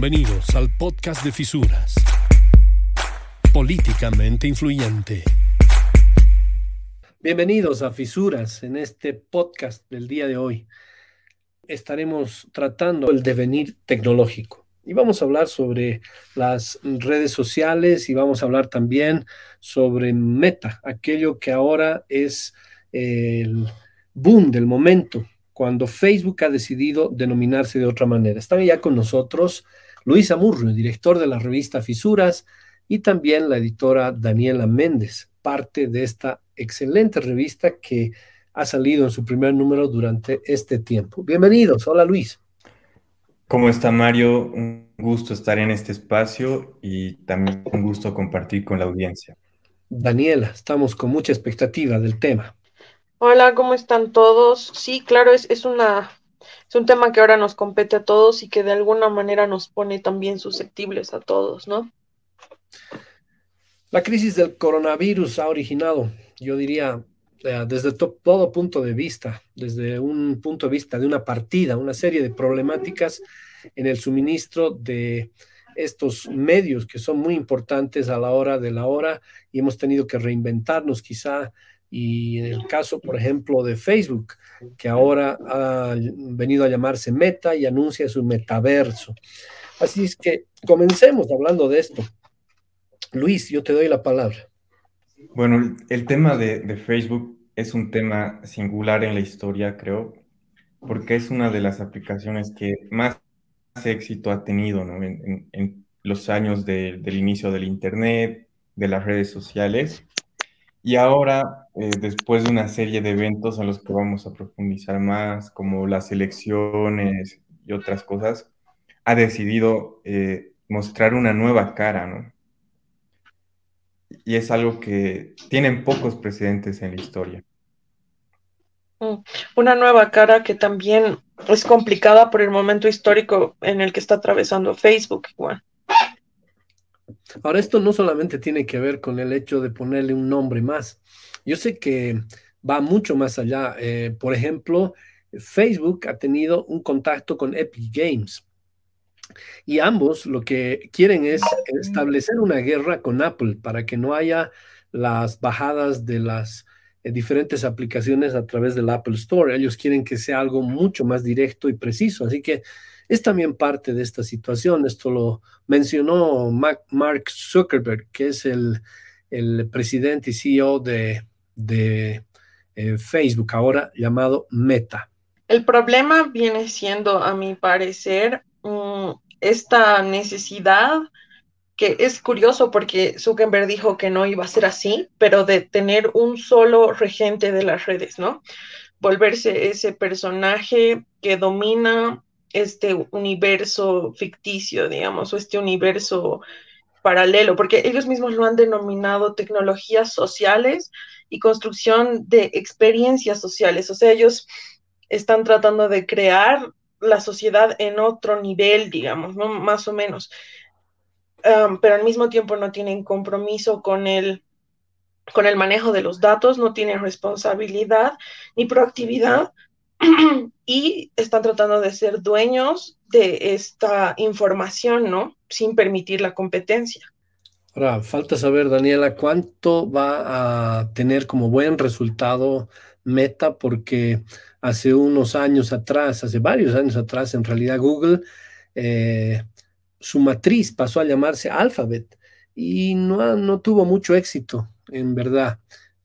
Bienvenidos al podcast de Fisuras. Políticamente influyente. Bienvenidos a Fisuras en este podcast del día de hoy. Estaremos tratando el devenir tecnológico y vamos a hablar sobre las redes sociales y vamos a hablar también sobre Meta, aquello que ahora es el boom del momento cuando Facebook ha decidido denominarse de otra manera. Está ya con nosotros Luis Amurrio, director de la revista Fisuras, y también la editora Daniela Méndez, parte de esta excelente revista que ha salido en su primer número durante este tiempo. Bienvenidos. Hola Luis. ¿Cómo está Mario? Un gusto estar en este espacio y también un gusto compartir con la audiencia. Daniela, estamos con mucha expectativa del tema. Hola, ¿cómo están todos? Sí, claro, es, es, una, es un tema que ahora nos compete a todos y que de alguna manera nos pone también susceptibles a todos, ¿no? La crisis del coronavirus ha originado, yo diría, eh, desde todo punto de vista, desde un punto de vista de una partida, una serie de problemáticas en el suministro de estos medios que son muy importantes a la hora de la hora y hemos tenido que reinventarnos quizá y en el caso, por ejemplo, de Facebook, que ahora ha venido a llamarse Meta y anuncia su metaverso. Así es que comencemos hablando de esto. Luis, yo te doy la palabra. Bueno, el tema de, Facebook es un tema singular en la historia, creo, porque es una de las aplicaciones que más éxito ha tenido en, los años del inicio del Internet, de las redes sociales. Y ahora, eh, después de una serie de eventos en los que vamos a profundizar más, como las elecciones y otras cosas, ha decidido eh, mostrar una nueva cara, ¿no? Y es algo que tienen pocos precedentes en la historia. Mm, una nueva cara que también es complicada por el momento histórico en el que está atravesando Facebook, igual. Ahora, esto no solamente tiene que ver con el hecho de ponerle un nombre más. Yo sé que va mucho más allá. Eh, por ejemplo, Facebook ha tenido un contacto con Epic Games. Y ambos lo que quieren es establecer una guerra con Apple para que no haya las bajadas de las diferentes aplicaciones a través del Apple Store. Ellos quieren que sea algo mucho más directo y preciso. Así que es también parte de esta situación. Esto lo mencionó Mark Zuckerberg, que es el, presidente y CEO de, eh, Facebook, ahora llamado Meta. El problema viene siendo, a mi parecer, mm, esta necesidad que es curioso porque Zuckerberg dijo que no iba a ser así, pero de tener un solo regente de las redes, ¿no? Volverse ese personaje que domina este universo ficticio, digamos, o este universo paralelo, porque ellos mismos lo han denominado tecnologías sociales y construcción de experiencias sociales, o sea, ellos están tratando de crear la sociedad en otro nivel, digamos, ¿no? Más o menos. Pero al mismo tiempo no tienen compromiso con el, con el manejo de los datos, no tienen responsabilidad ni proactividad y están tratando de ser dueños de esta información, ¿no? Sin permitir la competencia. Ahora, falta saber, Daniela, cuánto va a tener como buen resultado Meta, porque hace unos años atrás, hace varios años atrás, en realidad Google, eh, su matriz pasó a llamarse Alphabet y no, no tuvo mucho éxito, en verdad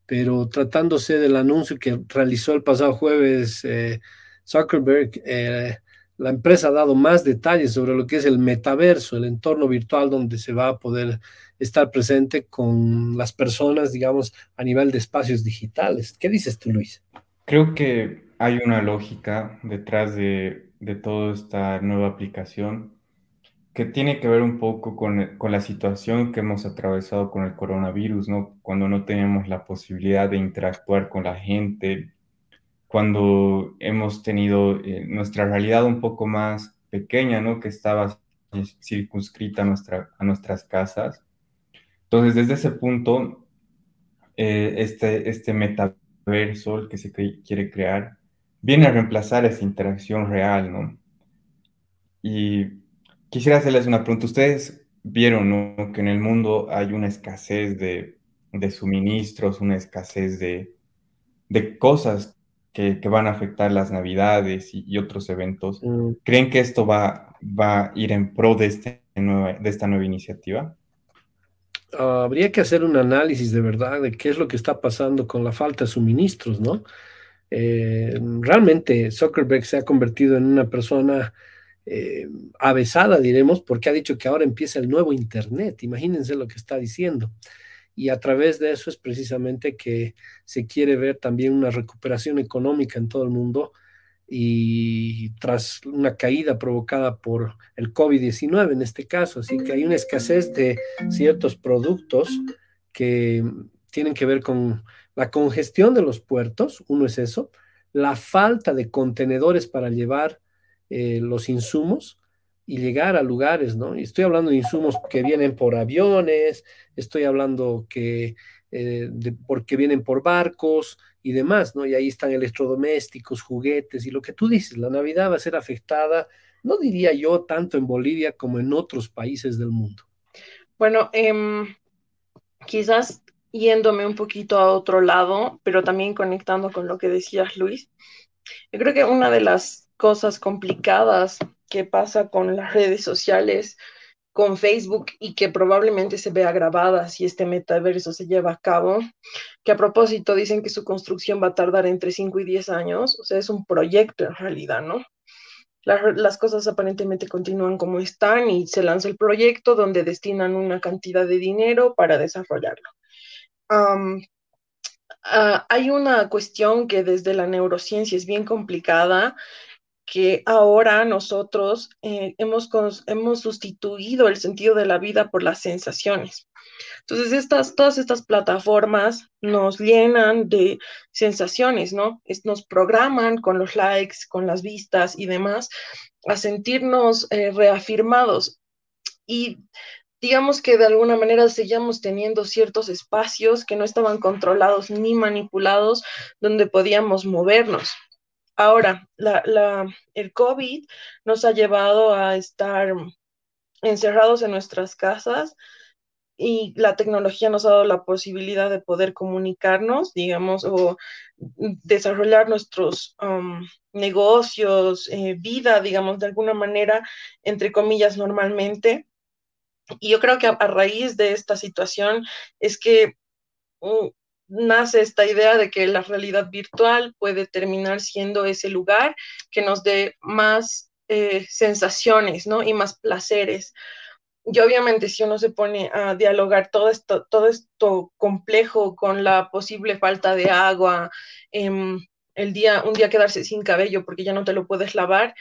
pero tratándose del anuncio que realizó el pasado jueves eh, Zuckerberg, eh, la empresa ha dado más detalles sobre lo que es el metaverso, el entorno virtual donde se va a poder estar presente con las personas, digamos, a nivel de espacios digitales. ¿Qué dices tú, Luis? Creo que hay una lógica detrás de, de toda esta nueva aplicación que tiene que ver un poco con, con, la situación que hemos atravesado con el coronavirus, ¿no? Cuando no tenemos la posibilidad de interactuar con la gente, cuando hemos tenido eh, nuestra realidad un poco más pequeña, ¿no? Que estaba circunscrita a, nuestra, a nuestras casas. Entonces, desde ese punto, eh, este, este metaverso, que se quiere crear, viene a reemplazar esa interacción real, ¿no? Y quisiera hacerles una pregunta. Ustedes vieron ¿no? que en el mundo hay una escasez de, de suministros, una escasez de, de cosas que, que, van a afectar las navidades y, y otros eventos. Mm. ¿Creen que esto va, va a ir en pro de, este nueva, de esta nueva iniciativa? Uh, habría que hacer un análisis de verdad de qué es lo que está pasando con la falta de suministros, ¿no? Eh, realmente Zuckerberg se ha convertido en una persona eh, avesada, diremos, porque ha dicho que ahora empieza el nuevo Internet. Imagínense lo que está diciendo. Y a través de eso es precisamente que se quiere ver también una recuperación económica en todo el mundo y tras una caída provocada por el COVID-19 en este caso. Así que hay una escasez de ciertos productos que tienen que ver con la congestión de los puertos, uno es eso, la falta de contenedores para llevar eh, los insumos y llegar a lugares, ¿no? Y estoy hablando de insumos que vienen por aviones, estoy hablando que eh, porque vienen por barcos y demás, ¿no? Y ahí están electrodomésticos, juguetes y lo que tú dices, la Navidad va a ser afectada, no diría yo tanto en Bolivia como en otros países del mundo. Bueno, eh, quizás yéndome un poquito a otro lado, pero también conectando con lo que decías, Luis, yo creo que una de las cosas complicadas que pasa con las redes sociales, con Facebook y que probablemente se vea grabada si este metaverso se lleva a cabo, que a propósito dicen que su construcción va a tardar entre 5 y 10 años, o sea, es un proyecto en realidad, ¿no? Las, las cosas aparentemente continúan como están y se lanza el proyecto donde destinan una cantidad de dinero para desarrollarlo. Um, Uh, hay una cuestión que desde la neurociencia es bien complicada que ahora nosotros eh, hemos, hemos sustituido el sentido de la vida por las sensaciones. Entonces, estas, todas estas plataformas nos llenan de sensaciones, ¿no? nos programan con los likes, con las vistas y demás a sentirnos eh, reafirmados. Y digamos que de alguna manera seguíamos teniendo ciertos espacios que no estaban controlados ni manipulados donde podíamos movernos. Ahora, el COVID nos ha llevado a estar encerrados en nuestras casas y la tecnología nos ha dado la posibilidad de poder comunicarnos, digamos, o desarrollar nuestros negocios, eh, vida, digamos, de alguna manera, entre comillas, normalmente. Y yo creo que a, raíz de esta situación es que mm, nace esta idea de que la realidad virtual puede terminar siendo ese lugar que nos dé más eh, sensaciones, ¿no? Y más placeres. Y obviamente si uno se pone a dialogar todo esto, todo esto complejo con la posible falta de agua, em, el día, un día quedarse sin cabello porque ya no te lo puedes lavar,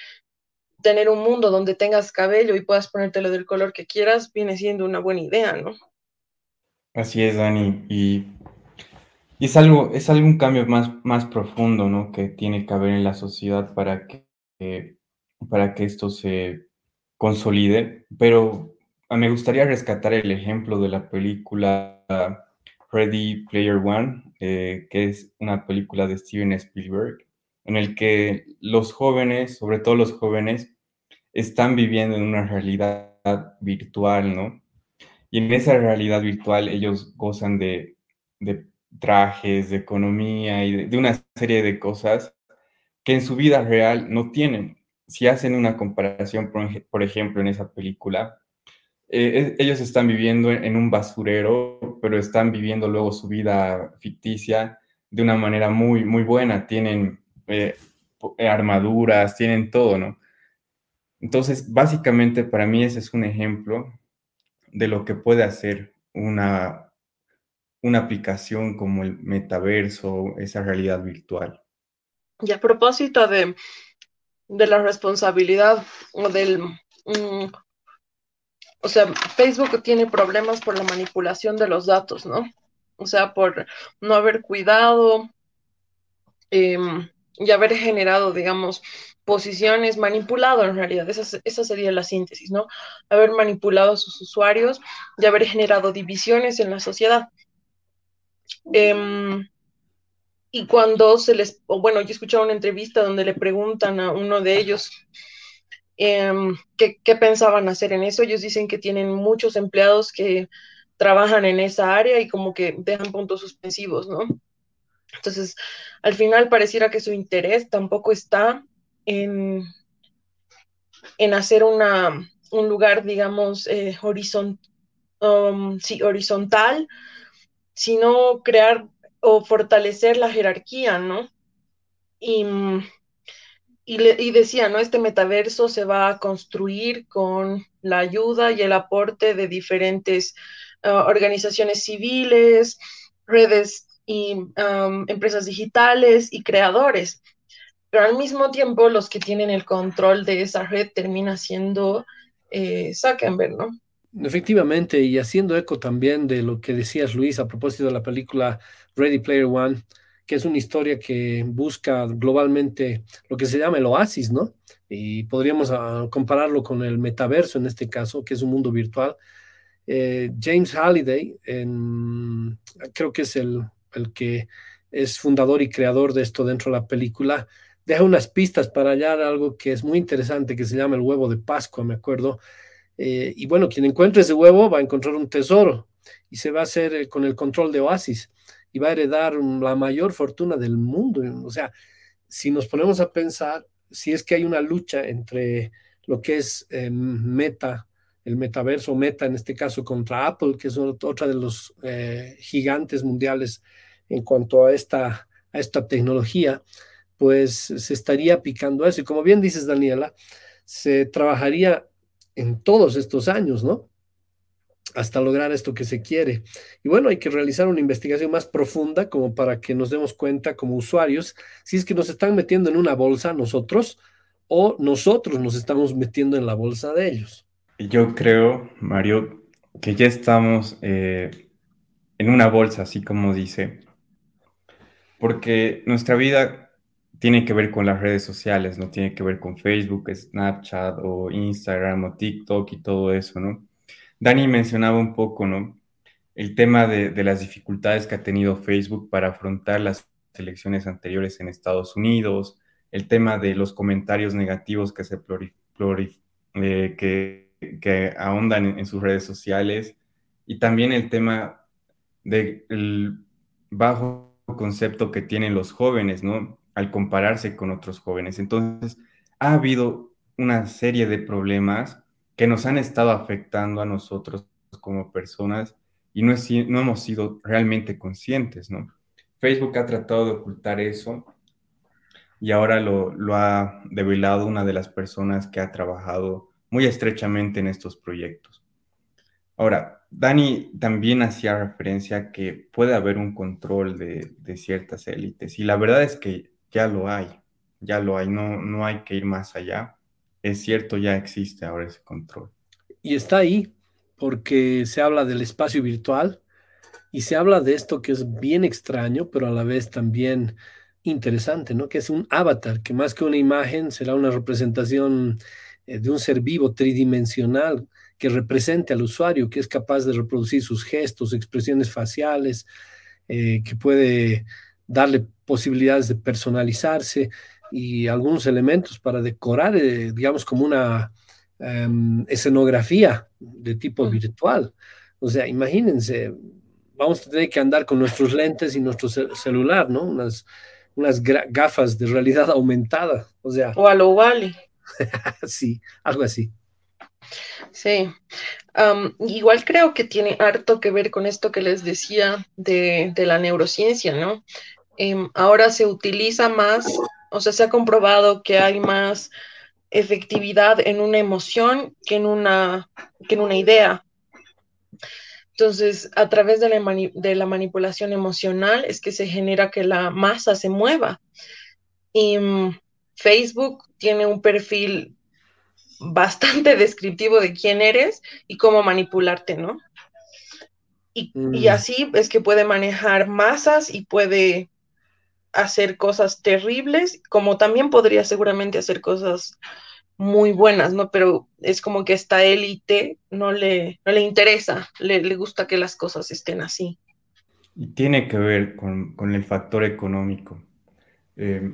tener un mundo donde tengas cabello y puedas ponértelo del color que quieras, viene siendo una buena idea, ¿no? Así es, Dani. Y es algo, es algún cambio más, más profundo, ¿no? Que tiene que haber en la sociedad para que, para que esto se consolide. Pero ah, me gustaría rescatar el ejemplo de la película Ready Player One, eh, que es una película de Steven Spielberg, en el que los jóvenes, sobre todo los jóvenes, están viviendo en una realidad virtual, ¿no? Y en esa realidad virtual ellos gozan de, de trajes, de economía y de, una serie de cosas que en su vida real no tienen. Si hacen una comparación, por, ejemplo, en esa película, eh, ellos están viviendo en, un basurero, pero están viviendo luego su vida ficticia de una manera muy, muy buena. Tienen eh, armaduras, tienen todo, ¿no? Entonces, básicamente para mí ese es un ejemplo de lo que puede hacer una, una aplicación como el metaverso, esa realidad virtual. Y a propósito de, de la responsabilidad o del... Mm, o sea, Facebook tiene problemas por la manipulación de los datos, ¿no? O sea, por no haber cuidado em, y haber generado, digamos, posiciones, manipulado en realidad, esa, esa, sería la síntesis, ¿no? Haber manipulado a sus usuarios y haber generado divisiones en la sociedad. Em, y cuando se les, bueno, yo escuchaba una entrevista donde le preguntan a uno de ellos em, qué, pensaban hacer en eso. Ellos dicen que tienen muchos empleados que trabajan en esa área y como que dejan puntos suspensivos, ¿no? Entonces, al final pareciera que su interés tampoco está en, en hacer una, un lugar, digamos, eh, um, horizontal, sino crear o fortalecer la jerarquía, ¿no? Y, y, decía, ¿no? Este metaverso se va a construir con la ayuda y el aporte de diferentes uh, organizaciones civiles, redes y empresas digitales y creadores. Pero al mismo tiempo, los que tienen el control de esa red termina siendo eh, Zuckerberg, ¿no? Efectivamente, y haciendo eco también de lo que decías, Luis, a propósito de la película Ready Player One, que es una historia que busca globalmente lo que se llama el oasis, ¿no? Y podríamos ah, compararlo con el metaverso en este caso, que es un mundo virtual. Eh, James Halliday, creo que es el, el, que es fundador y creador de esto dentro de la película, deja unas pistas para hallar algo que es muy interesante, que se llama el huevo de Pascua, me acuerdo, eh, y bueno, quien encuentre ese huevo va a encontrar un tesoro y se va a hacer eh, con el control de Oasis y va a heredar la mayor fortuna del mundo. O sea, si nos ponemos a pensar, si es que hay una lucha entre lo que es eh, Meta, el metaverso Meta en este caso contra Apple, que es otra de los gigantes mundiales en cuanto a esta, a esta tecnología, pues se estaría picando eso. Y como bien dices, Daniela, se trabajaría en todos estos años, ¿no? Hasta lograr esto que se quiere. Y bueno, hay que realizar una investigación más profunda como para que nos demos cuenta como usuarios si es que nos están metiendo en una bolsa nosotros o nosotros nos estamos metiendo en la bolsa de ellos. Yo creo, Mario, que ya estamos eh, en una bolsa, así como dice, porque nuestra vida tiene que ver con las redes sociales, no tiene que ver con Facebook, Snapchat o Instagram o TikTok y todo eso, ¿no? Dani mencionaba un poco, ¿no? El tema de, las dificultades que ha tenido Facebook para afrontar las elecciones anteriores en Estados Unidos, el tema de los comentarios negativos que se eh, ahondan en, sus redes sociales y también el tema del bajo concepto que tienen los jóvenes, ¿no? Al compararse con otros jóvenes. Entonces, ha habido una serie de problemas que nos han estado afectando a nosotros como personas y no, hemos sido realmente conscientes. Facebook ha tratado de ocultar eso y ahora lo, ha develado una de las personas que ha trabajado muy estrechamente en estos proyectos. Ahora, Dani también hacía referencia que puede haber un control de, ciertas élites y la verdad es que ya lo hay, ya lo hay, no, no hay que ir más allá. Es cierto, ya existe ahora ese control. Y está ahí, porque se habla del espacio virtual y se habla de esto que es bien extraño, pero a la vez también interesante, ¿no? Que es un avatar, que más que una imagen será una representación eh, de un ser vivo tridimensional que represente al usuario, que es capaz de reproducir sus gestos, expresiones faciales, eh, que puede darle posibilidades de personalizarse y algunos elementos para decorar, eh, digamos, como una em, escenografía de tipo virtual. O sea, imagínense, vamos a tener que andar con nuestros lentes y nuestro celular, ¿no? Unas, unas gafas de realidad aumentada. O sea. O a lo Wally. sí, algo así. Sí, igual creo que tiene harto que ver con esto que les decía de, de la neurociencia, ¿no? Em, ahora se utiliza más, o sea, se ha comprobado que hay más efectividad en una emoción que en una, que en una idea. Entonces, a través de la, de la manipulación emocional es que se genera que la masa se mueva. Y mm, Facebook tiene un perfil bastante descriptivo de quién eres y cómo manipularte, ¿no? Y, y, mm. así es que puede manejar masas y puede hacer cosas terribles, como también podría seguramente hacer cosas muy buenas, ¿no? Pero es como que esta élite no le, no le interesa, le, gusta que las cosas estén así. Y tiene que ver con, el factor económico. Eh,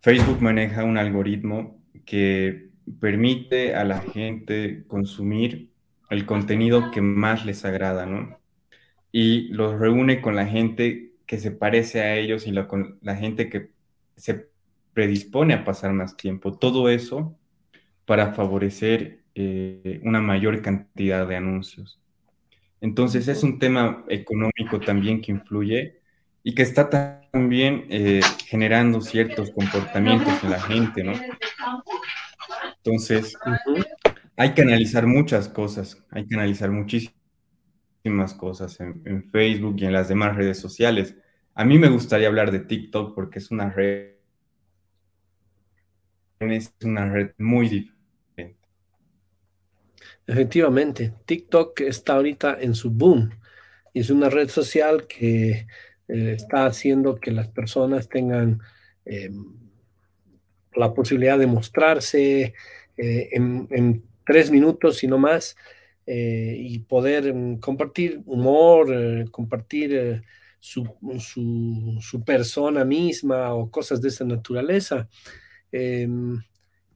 Facebook maneja un algoritmo que permite a la gente consumir el contenido que más les agrada, ¿no? Y los reúne con la gente que se parece a ellos y con la gente que se predispone a pasar más tiempo. Todo eso para favorecer eh, una mayor cantidad de anuncios. Entonces es un tema económico también que influye y que está también eh, generando ciertos comportamientos en la gente, ¿no? Entonces, hay que analizar muchas cosas, hay que analizar muchísimas cosas en, Facebook y en las demás redes sociales. A mí me gustaría hablar de TikTok porque es una red, es una red muy diferente. Efectivamente, TikTok está ahorita en su boom y es una red social que eh, está haciendo que las personas tengan em, la posibilidad de mostrarse eh, en tres minutos, y no más, eh, y poder mm, compartir humor, eh, compartir eh, su, su, persona misma o cosas de esa naturaleza, em,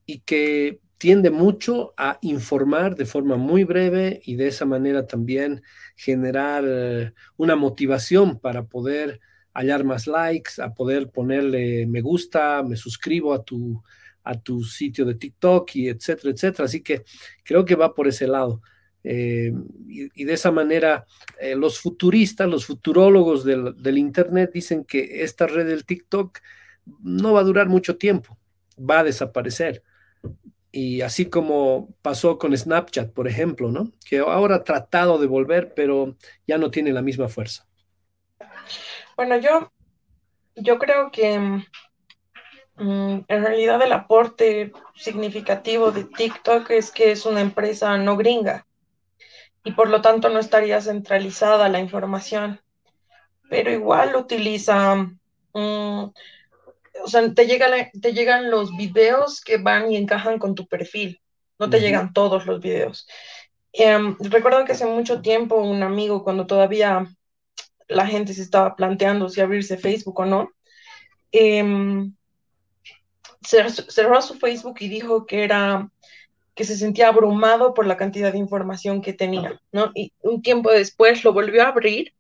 y que tiende mucho a informar de forma muy breve y de esa manera también generar una motivación para poder hallar más likes, a poder ponerle me gusta, me suscribo a tu, a tu sitio de TikTok y etcétera, etcétera. Así que creo que va por ese lado. Eh, y, de esa manera, eh, los futuristas, los futurólogos del, Internet dicen que esta red del TikTok no va a durar mucho tiempo, va a desaparecer. Y así como pasó con Snapchat, por ejemplo, ¿no? Que ahora ha tratado de volver, pero ya no tiene la misma fuerza. Bueno, yo, yo creo que Mm, en realidad el aporte significativo de TikTok es que es una empresa no gringa y por lo tanto no estaría centralizada la información, pero igual utiliza, mm, o sea, te, llega te llegan los videos que van y encajan con tu perfil, no te llegan todos los videos. Em, recuerdo que hace mucho tiempo un amigo, cuando todavía la gente se estaba planteando si abrirse Facebook o no, em, cerró su Facebook y dijo que era que se sentía abrumado por la cantidad de información que tenía, ¿no? Y un tiempo después lo volvió a abrir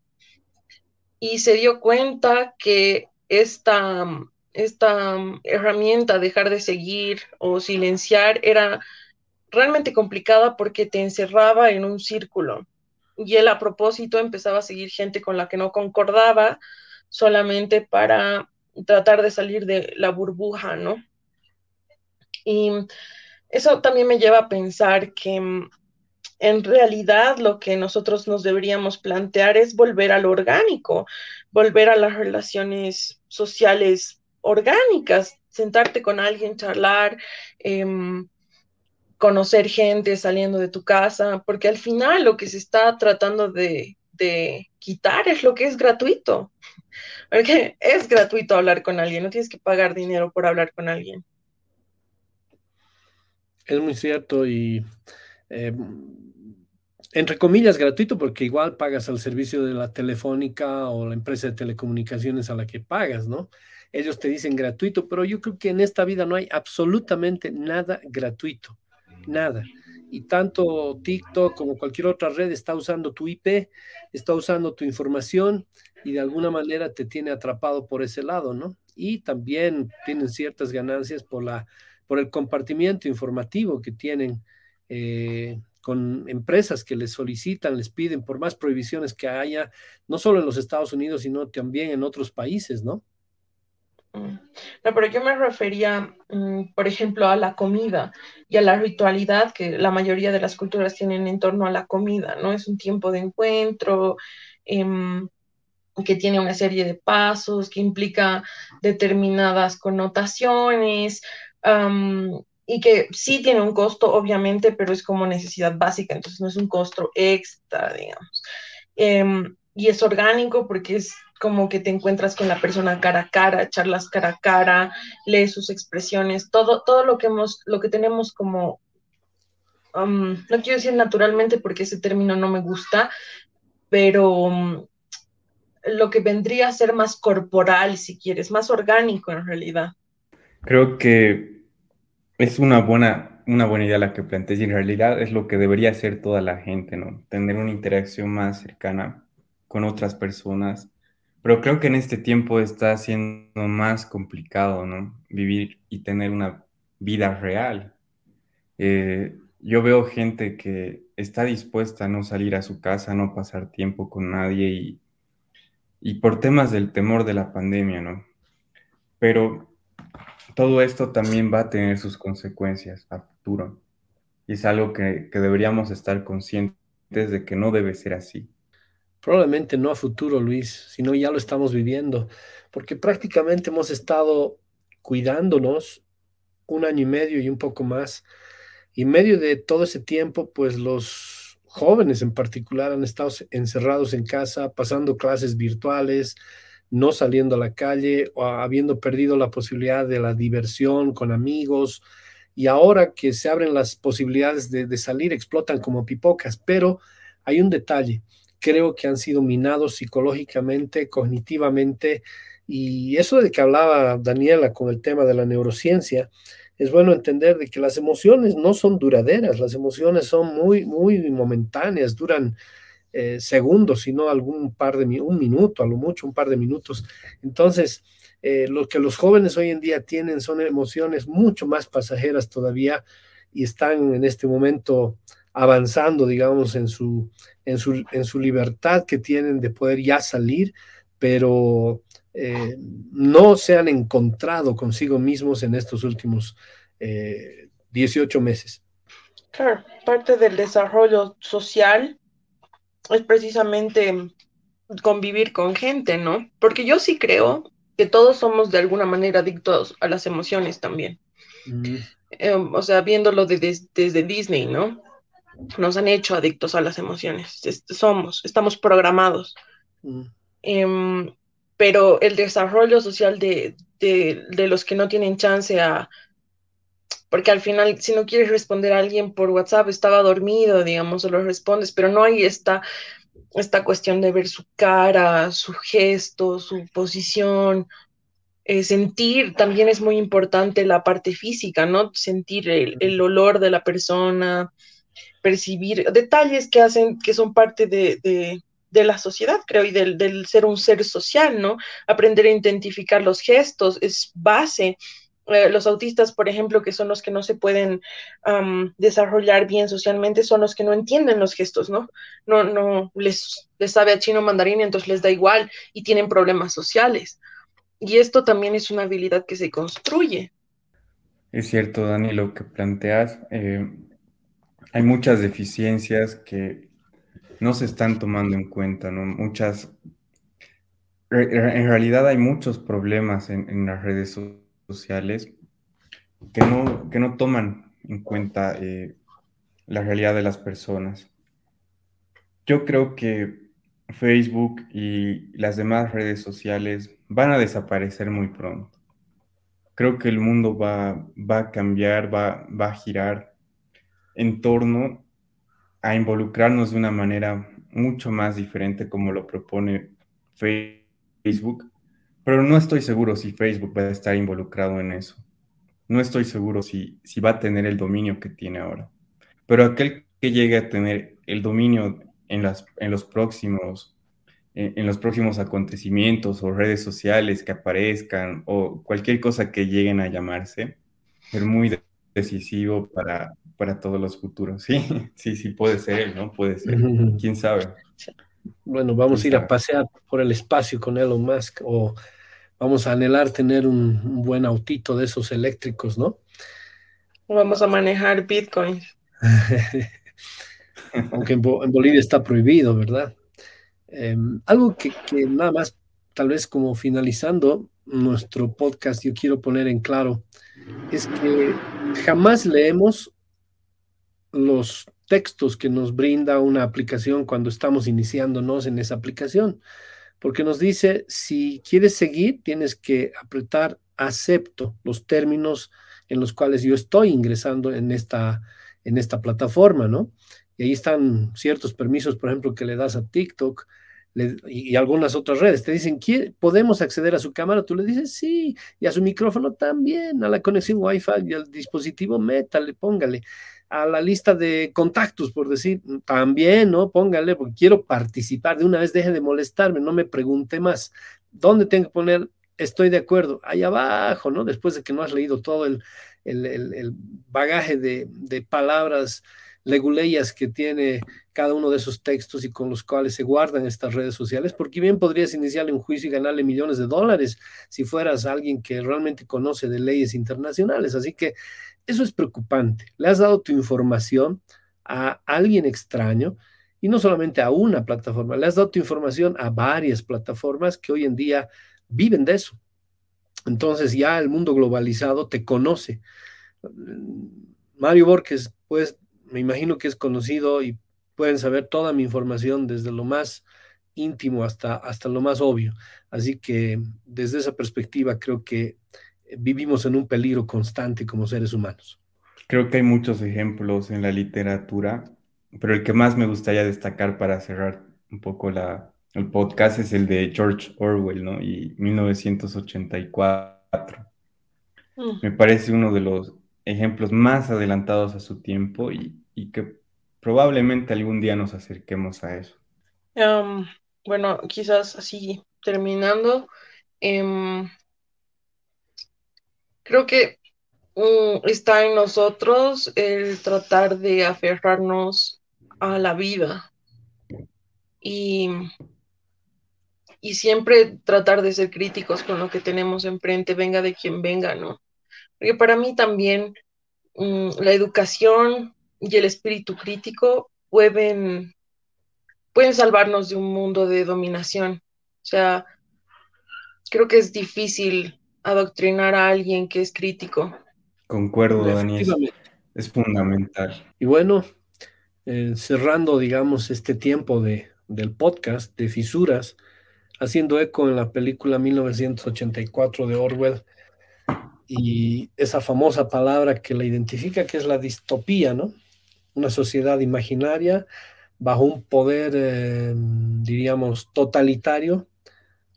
y se dio cuenta que esta, esta herramienta, dejar de seguir o silenciar, era realmente complicada porque te encerraba en un círculo. Y él a propósito empezaba a seguir gente con la que no concordaba solamente para tratar de salir de la burbuja, ¿no? Y eso también me lleva a pensar que mm, en realidad lo que nosotros nos deberíamos plantear es volver a lo orgánico, volver a las relaciones sociales orgánicas, sentarte con alguien, charlar, em, conocer gente saliendo de tu casa, porque al final lo que se está tratando de, de quitar es lo que es gratuito, porque es gratuito hablar con alguien, no tienes que pagar dinero por hablar con alguien. Es muy cierto y eh, entre comillas gratuito porque igual pagas al servicio de la telefónica o la empresa de telecomunicaciones a la que pagas, ¿no? Ellos te dicen gratuito, pero yo creo que en esta vida no hay absolutamente nada gratuito, nada. Y tanto TikTok como cualquier otra red está usando tu IP, está usando tu información y de alguna manera te tiene atrapado por ese lado, ¿no? Y también tienen ciertas ganancias por la por el compartimiento informativo que tienen eh, con empresas que les solicitan, les piden por más prohibiciones que haya, no solo en los Estados Unidos, sino también en otros países, ¿no? Mm. No, pero yo me refería, mm, por ejemplo, a la comida y a la ritualidad que la mayoría de las culturas tienen en torno a la comida, ¿no? Es un tiempo de encuentro, em, que tiene una serie de pasos, que implica determinadas connotaciones, y que sí tiene un costo, obviamente, pero es como necesidad básica, entonces no es un costo extra, digamos. Em, y es orgánico porque es como que te encuentras con la persona cara a cara, charlas cara a cara, lees sus expresiones, todo, todo lo que hemos, lo que tenemos como, no quiero decir naturalmente porque ese término no me gusta, pero lo que vendría a ser más corporal, si quieres, más orgánico en realidad. Creo que es una buena una, buena idea la que planteé y en realidad es lo que debería hacer toda la gente, ¿no? Tener una interacción más cercana con otras personas. Pero creo que en este tiempo está siendo más complicado, ¿no? Vivir y tener una vida real. Eh, yo veo gente que está dispuesta a no salir a su casa, no pasar tiempo con nadie y, y por temas del temor de la pandemia, ¿no? Pero todo esto también va a tener sus consecuencias a futuro. Y es algo que, que deberíamos estar conscientes de que no debe ser así. Probablemente no a futuro, Luis, sino ya lo estamos viviendo, porque prácticamente hemos estado cuidándonos un año y medio y un poco más. Y en medio de todo ese tiempo, pues los jóvenes en particular han estado encerrados en casa, pasando clases virtuales, no saliendo a la calle o habiendo perdido la posibilidad de la diversión con amigos. Y ahora que se abren las posibilidades de, salir, explotan como pipocas. Pero hay un detalle, creo que han sido minados psicológicamente, cognitivamente. Y eso de que hablaba Daniela con el tema de la neurociencia, es bueno entender de que las emociones no son duraderas, las emociones son muy, muy momentáneas, duran eh, segundos, sino algún par de un minuto, a lo mucho un par de minutos. Entonces, eh, lo que los jóvenes hoy en día tienen son emociones mucho más pasajeras todavía y están en este momento avanzando, digamos, en su, en su, en su libertad que tienen de poder ya salir, pero eh, no se han encontrado consigo mismos en estos últimos 18 meses. Claro, parte del desarrollo social es precisamente convivir con gente, ¿no? Porque yo sí creo que todos somos de alguna manera adictos a las emociones también. Mm. Em, o sea, viéndolo desde Disney, ¿no? Nos han hecho adictos a las emociones. somos, estamos programados. Mm. Em, pero el desarrollo social de, de, los que no tienen chance a, porque al final, si no quieres responder a alguien por WhatsApp, estaba dormido, digamos, o lo respondes, pero no hay esta, esta cuestión de ver su cara, su gesto, su posición. Eh, sentir también es muy importante la parte física, ¿no? Sentir el, olor de la persona, percibir detalles que hacen, que son parte de, de, la sociedad, creo, y del, del, ser un ser social, ¿no? Aprender a identificar los gestos es base eh, los autistas, por ejemplo, que son los que no se pueden desarrollar bien socialmente, son los que no entienden los gestos, ¿no? No, no les, les sabe a chino mandarín, entonces les da igual y tienen problemas sociales. Y esto también es una habilidad que se construye. Es cierto, Dani, lo que planteas. Eh, hay muchas deficiencias que no se están tomando en cuenta, ¿no? Muchas. En realidad hay muchos problemas en, en las redes sociales sociales que no, que no toman en cuenta eh, la realidad de las personas. Yo creo que Facebook y las demás redes sociales van a desaparecer muy pronto. Creo que el mundo va, va a cambiar, va, va a girar en torno a involucrarnos de una manera mucho más diferente como lo propone Facebook pero no estoy seguro si Facebook va a estar involucrado en eso. No estoy seguro si, si va a tener el dominio que tiene ahora. Pero aquel que llegue a tener el dominio en, las, en los próximos en, los próximos acontecimientos o redes sociales que aparezcan o cualquier cosa que lleguen a llamarse, es muy decisivo para, para todos los futuros. Sí, sí, sí, puede ser, ¿no? Puede ser. ¿Quién sabe? Bueno, vamos a ir a pasear por el espacio con Elon Musk o vamos a anhelar tener un, buen autito de esos eléctricos, ¿no? Vamos a manejar Bitcoin. Aunque en, Bolivia está prohibido, ¿verdad? Em, algo que, que nada más, tal vez como finalizando nuestro podcast, yo quiero poner en claro, es que jamás leemos los textos que nos brinda una aplicación cuando estamos iniciándonos en esa aplicación, porque nos dice, si quieres seguir, tienes que apretar acepto los términos en los cuales yo estoy ingresando en esta, en esta plataforma, ¿no? Y ahí están ciertos permisos, por ejemplo, que le das a TikTok, y, algunas otras redes. Te dicen, ¿podemos acceder a su cámara? Tú le dices, sí, y a su micrófono también, a la conexión Wi-Fi y al dispositivo, métale, póngale. A la lista de contactos, por decir, también, ¿no? Póngale, porque quiero participar. De una vez deje de molestarme, no me pregunte más. ¿Dónde tengo que poner? Estoy de acuerdo. Ahí abajo, ¿no? Después de que no has leído todo el, el, bagaje de, de palabras leguleyas que tiene cada uno de esos textos y con los cuales se guardan estas redes sociales, porque bien podrías iniciarle un juicio y ganarle millones de dólares si fueras alguien que realmente conoce de leyes internacionales. Así que eso es preocupante. Le has dado tu información a alguien extraño y no solamente a una plataforma, le has dado tu información a varias plataformas que hoy en día viven de eso. Entonces ya el mundo globalizado te conoce. Mario Borges, pues me imagino que es conocido y pueden saber toda mi información desde lo más íntimo hasta, hasta lo más obvio. Así que desde esa perspectiva creo que vivimos en un peligro constante como seres humanos. Creo que hay muchos ejemplos en la literatura, pero el que más me gustaría destacar para cerrar un poco la, el podcast es el de George Orwell, ¿no? Y 1984. Mm. Me parece uno de los ejemplos más adelantados a su tiempo y, y que probablemente algún día nos acerquemos a eso. bueno, quizás así terminando, em, creo que mm, está en nosotros el tratar de aferrarnos a la vida y, y siempre tratar de ser críticos con lo que tenemos enfrente, venga de quien venga, ¿no? Porque para mí también mm, la educación y el espíritu crítico pueden, pueden salvarnos de un mundo de dominación. O sea, creo que es difícil adoctrinar a alguien que es crítico. Concuerdo, Daniel. Es fundamental. Y bueno, eh, cerrando, digamos, este tiempo de, del podcast de fisuras, haciendo eco en la película 1984 de Orwell y esa famosa palabra que la identifica, que es la distopía, ¿no? Una sociedad imaginaria bajo un poder, eh, diríamos, totalitario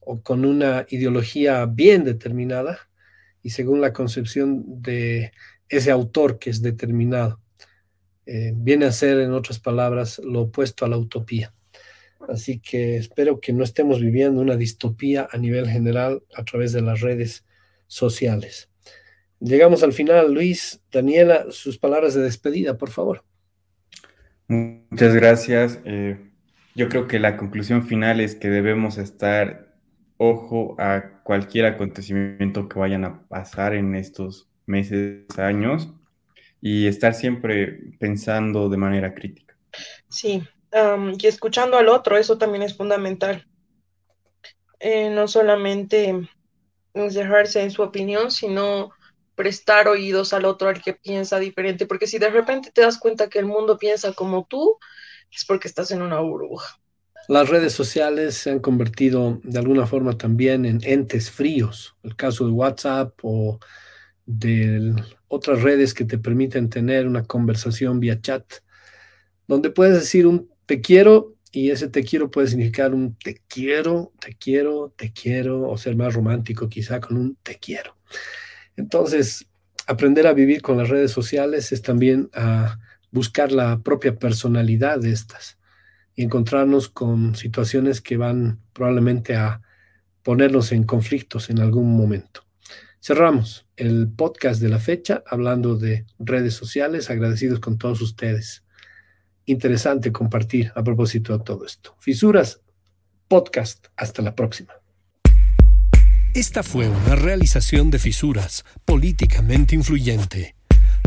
o con una ideología bien determinada y según la concepción de ese autor que es determinado. Eh, viene a ser, en otras palabras, lo opuesto a la utopía. Así que espero que no estemos viviendo una distopía a nivel general a través de las redes sociales. Llegamos al final. Luis, Daniela, sus palabras de despedida, por favor. Muchas gracias. Eh, yo creo que la conclusión final es que debemos estar ojo a cualquier acontecimiento que vayan a pasar en estos meses, años, y estar siempre pensando de manera crítica. Sí, y escuchando al otro, eso también es fundamental. Eh, no solamente encerrarse en su opinión, sino prestar oídos al otro, al que piensa diferente, porque si de repente te das cuenta que el mundo piensa como tú, es porque estás en una burbuja. Las redes sociales se han convertido de alguna forma también en entes fríos. El caso de WhatsApp o de otras redes que te permiten tener una conversación vía chat, donde puedes decir un te quiero y ese te quiero puede significar un te quiero, te quiero, te quiero, o ser más romántico quizá con un te quiero. Entonces, aprender a vivir con las redes sociales es también a buscar la propia personalidad de estas y encontrarnos con situaciones que van probablemente a ponernos en conflictos en algún momento. Cerramos el podcast de la fecha hablando de redes sociales, agradecidos con todos ustedes. Interesante compartir a propósito de todo esto. Fisuras, podcast, hasta la próxima. Esta fue una realización de Fisuras, políticamente influyente.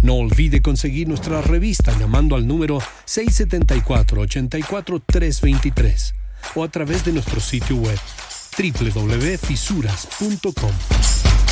No olvide conseguir nuestra revista llamando al número 674-84323 o a través de nuestro sitio web www.fisuras.com.